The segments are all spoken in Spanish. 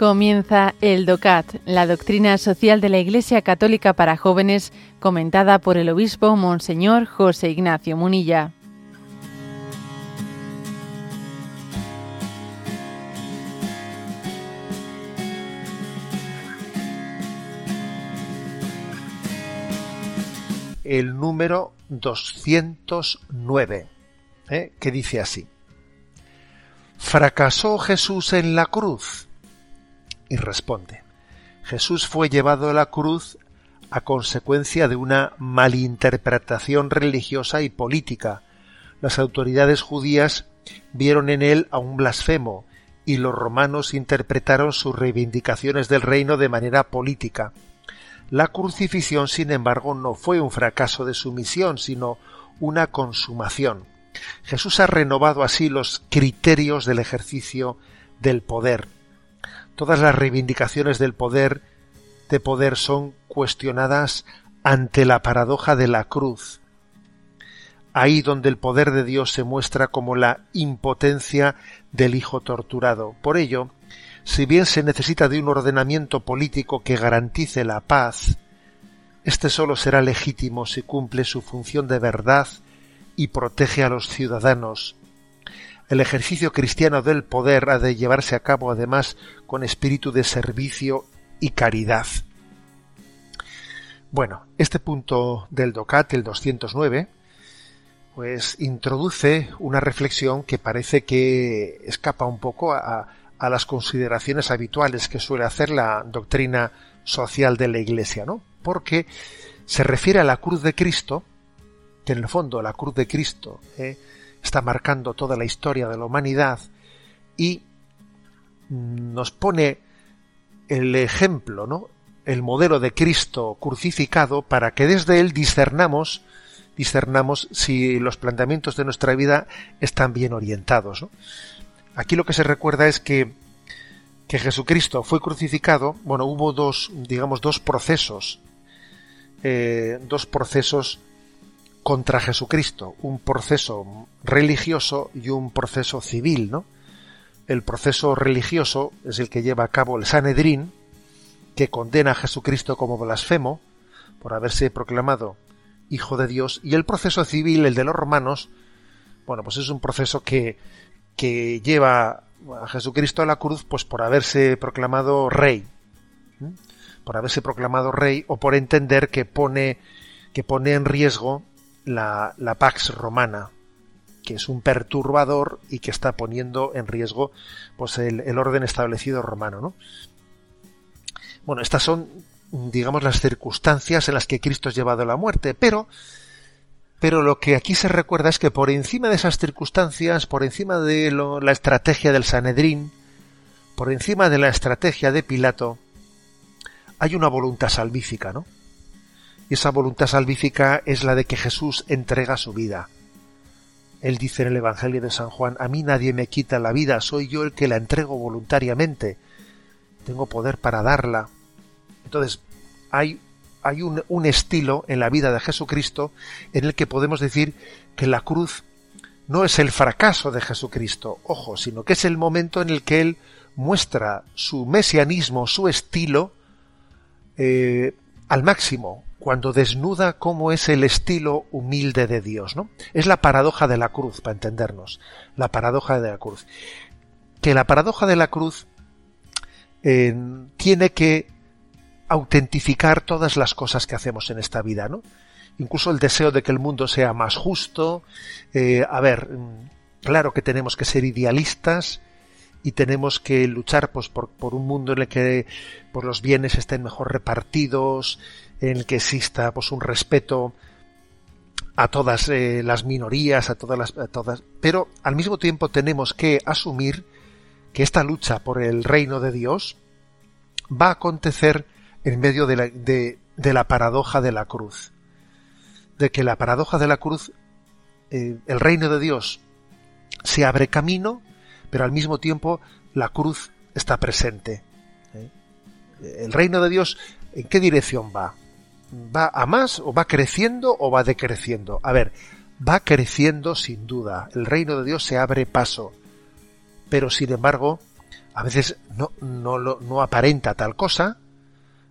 Comienza el DOCAT, la doctrina social de la Iglesia Católica para jóvenes, comentada por el obispo Monseñor José Ignacio Munilla. El número 209, ¿eh? que dice así. ¿Fracasó Jesús en la cruz? Y responde. Jesús fue llevado a la cruz a consecuencia de una malinterpretación religiosa y política. Las autoridades judías vieron en él a un blasfemo y los romanos interpretaron sus reivindicaciones del reino de manera política. La crucifixión, sin embargo, no fue un fracaso de su misión, sino una consumación. Jesús ha renovado así los criterios del ejercicio del poder todas las reivindicaciones del poder de poder son cuestionadas ante la paradoja de la cruz. Ahí donde el poder de Dios se muestra como la impotencia del Hijo torturado. Por ello, si bien se necesita de un ordenamiento político que garantice la paz, este solo será legítimo si cumple su función de verdad y protege a los ciudadanos, el ejercicio cristiano del poder ha de llevarse a cabo además con espíritu de servicio y caridad. Bueno, este punto del DOCAT, el 209, pues introduce una reflexión que parece que escapa un poco a, las consideraciones habituales que suele hacer la doctrina social de la Iglesia, ¿no? Porque se refiere a la cruz de Cristo, que en el fondo la cruz de Cristo ¿eh? Está marcando toda la historia de la humanidad y nos pone el ejemplo, ¿no? el modelo de Cristo crucificado para que desde él discernamos discernamos si los planteamientos de nuestra vida están bien orientados. Aquí lo que se recuerda es que, que Jesucristo fue crucificado, bueno, hubo dos, digamos, dos procesos, eh, dos procesos contra Jesucristo, un proceso religioso y un proceso civil, ¿no? El proceso religioso es el que lleva a cabo el Sanedrín, que condena a Jesucristo como blasfemo por haberse proclamado hijo de Dios, y el proceso civil, el de los romanos, bueno, pues es un proceso que, que lleva a Jesucristo a la cruz, pues por haberse proclamado rey, por haberse proclamado rey o por entender que pone que pone en riesgo la, Pax Romana, que es un perturbador y que está poniendo en riesgo pues el, orden establecido romano. ¿no? Bueno, estas son, digamos, las circunstancias en las que Cristo es llevado a la muerte, pero, pero lo que aquí se recuerda es que por encima de esas circunstancias, por encima de la estrategia del Sanedrín, por encima de la estrategia de Pilato, hay una voluntad salvífica, ¿no? Y esa voluntad salvífica es la de que Jesús entrega su vida. Él dice en el Evangelio de San Juan, a mí nadie me quita la vida, soy yo el que la entrego voluntariamente. Tengo poder para darla. Entonces, hay, un estilo en la vida de Jesucristo en el que podemos decir que la cruz no es el fracaso de Jesucristo, ojo, sino que es el momento en el que Él muestra su mesianismo, su estilo, eh, al máximo, cuando desnuda cómo es el estilo humilde de Dios, ¿no? Es la paradoja de la cruz, para entendernos. La paradoja de la cruz. Que la paradoja de la cruz eh, tiene que autentificar todas las cosas que hacemos en esta vida, ¿no? Incluso el deseo de que el mundo sea más justo. Eh, a ver, mm, claro que tenemos que ser idealistas y tenemos que luchar pues, por, por un mundo en el que pues, los bienes estén mejor repartidos, en el que exista pues un respeto a todas eh, las minorías, a todas las, a todas, pero al mismo tiempo tenemos que asumir que esta lucha por el reino de Dios va a acontecer en medio de la, de, de la paradoja de la cruz, de que la paradoja de la cruz, eh, el reino de Dios se abre camino, pero al mismo tiempo la cruz está presente. ¿eh? El reino de Dios, ¿en qué dirección va? ¿Va a más o va creciendo o va decreciendo? A ver, va creciendo sin duda. El reino de Dios se abre paso. Pero sin embargo, a veces no, no, no aparenta tal cosa,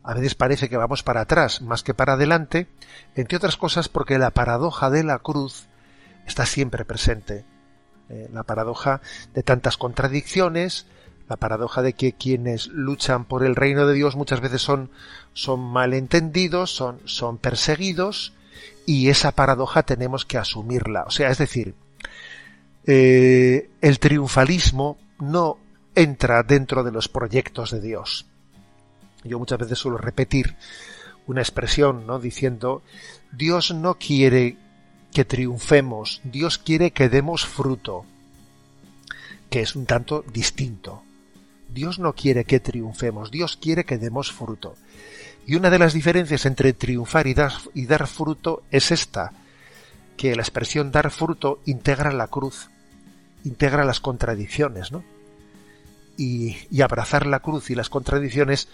a veces parece que vamos para atrás más que para adelante, entre otras cosas porque la paradoja de la cruz está siempre presente. Eh, la paradoja de tantas contradicciones, la paradoja de que quienes luchan por el reino de Dios muchas veces son, son malentendidos, son, son perseguidos, y esa paradoja tenemos que asumirla. O sea, es decir, eh, el triunfalismo no entra dentro de los proyectos de Dios. Yo muchas veces suelo repetir una expresión, ¿no? Diciendo, Dios no quiere que triunfemos, Dios quiere que demos fruto, que es un tanto distinto. Dios no quiere que triunfemos, Dios quiere que demos fruto. Y una de las diferencias entre triunfar y dar, fruto es esta, que la expresión dar fruto integra la cruz, integra las contradicciones, ¿no? Y abrazar la cruz y las contradicciones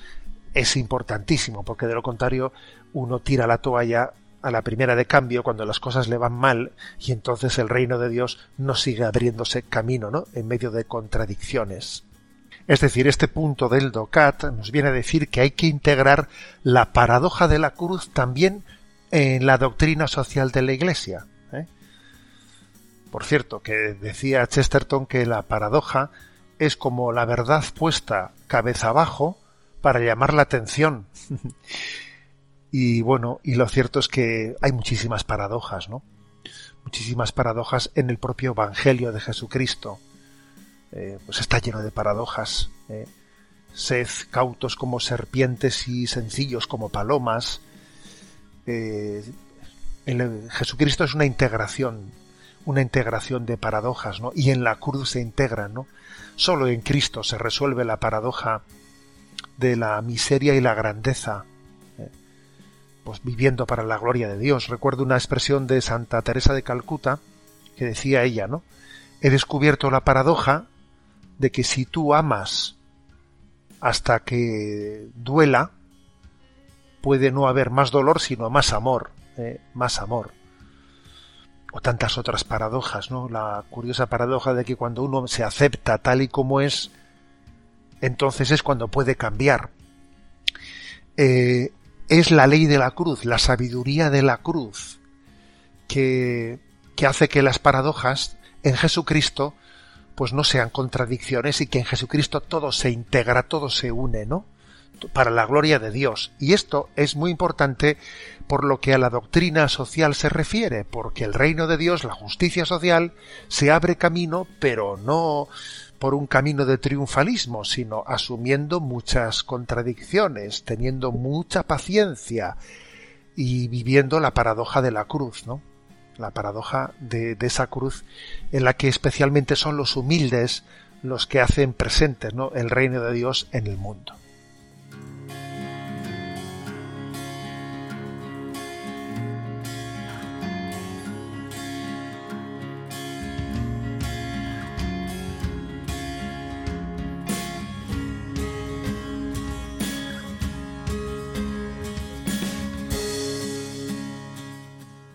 es importantísimo, porque de lo contrario uno tira la toalla a la primera de cambio cuando las cosas le van mal y entonces el reino de Dios no sigue abriéndose camino, ¿no? En medio de contradicciones. Es decir, este punto del DOCAT nos viene a decir que hay que integrar la paradoja de la cruz también en la doctrina social de la Iglesia. ¿eh? Por cierto, que decía Chesterton que la paradoja es como la verdad puesta cabeza abajo para llamar la atención. y bueno, y lo cierto es que hay muchísimas paradojas, ¿no? Muchísimas paradojas en el propio Evangelio de Jesucristo. Eh, pues está lleno de paradojas. ¿eh? Sed cautos como serpientes y sencillos como palomas. Eh, Jesucristo es una integración, una integración de paradojas, ¿no? Y en la cruz se integran, ¿no? Solo en Cristo se resuelve la paradoja de la miseria y la grandeza, pues viviendo para la gloria de Dios. Recuerdo una expresión de Santa Teresa de Calcuta que decía ella, ¿no? He descubierto la paradoja de que si tú amas hasta que duela, puede no haber más dolor, sino más amor, eh, más amor. O tantas otras paradojas, ¿no? La curiosa paradoja de que cuando uno se acepta tal y como es, entonces es cuando puede cambiar. Eh, es la ley de la cruz, la sabiduría de la cruz, que, que hace que las paradojas en Jesucristo pues no sean contradicciones y que en Jesucristo todo se integra, todo se une, ¿no? Para la gloria de Dios. Y esto es muy importante por lo que a la doctrina social se refiere, porque el reino de Dios, la justicia social, se abre camino, pero no por un camino de triunfalismo, sino asumiendo muchas contradicciones, teniendo mucha paciencia y viviendo la paradoja de la cruz, ¿no? La paradoja de, esa cruz en la que especialmente son los humildes los que hacen presentes el reino de Dios en el mundo.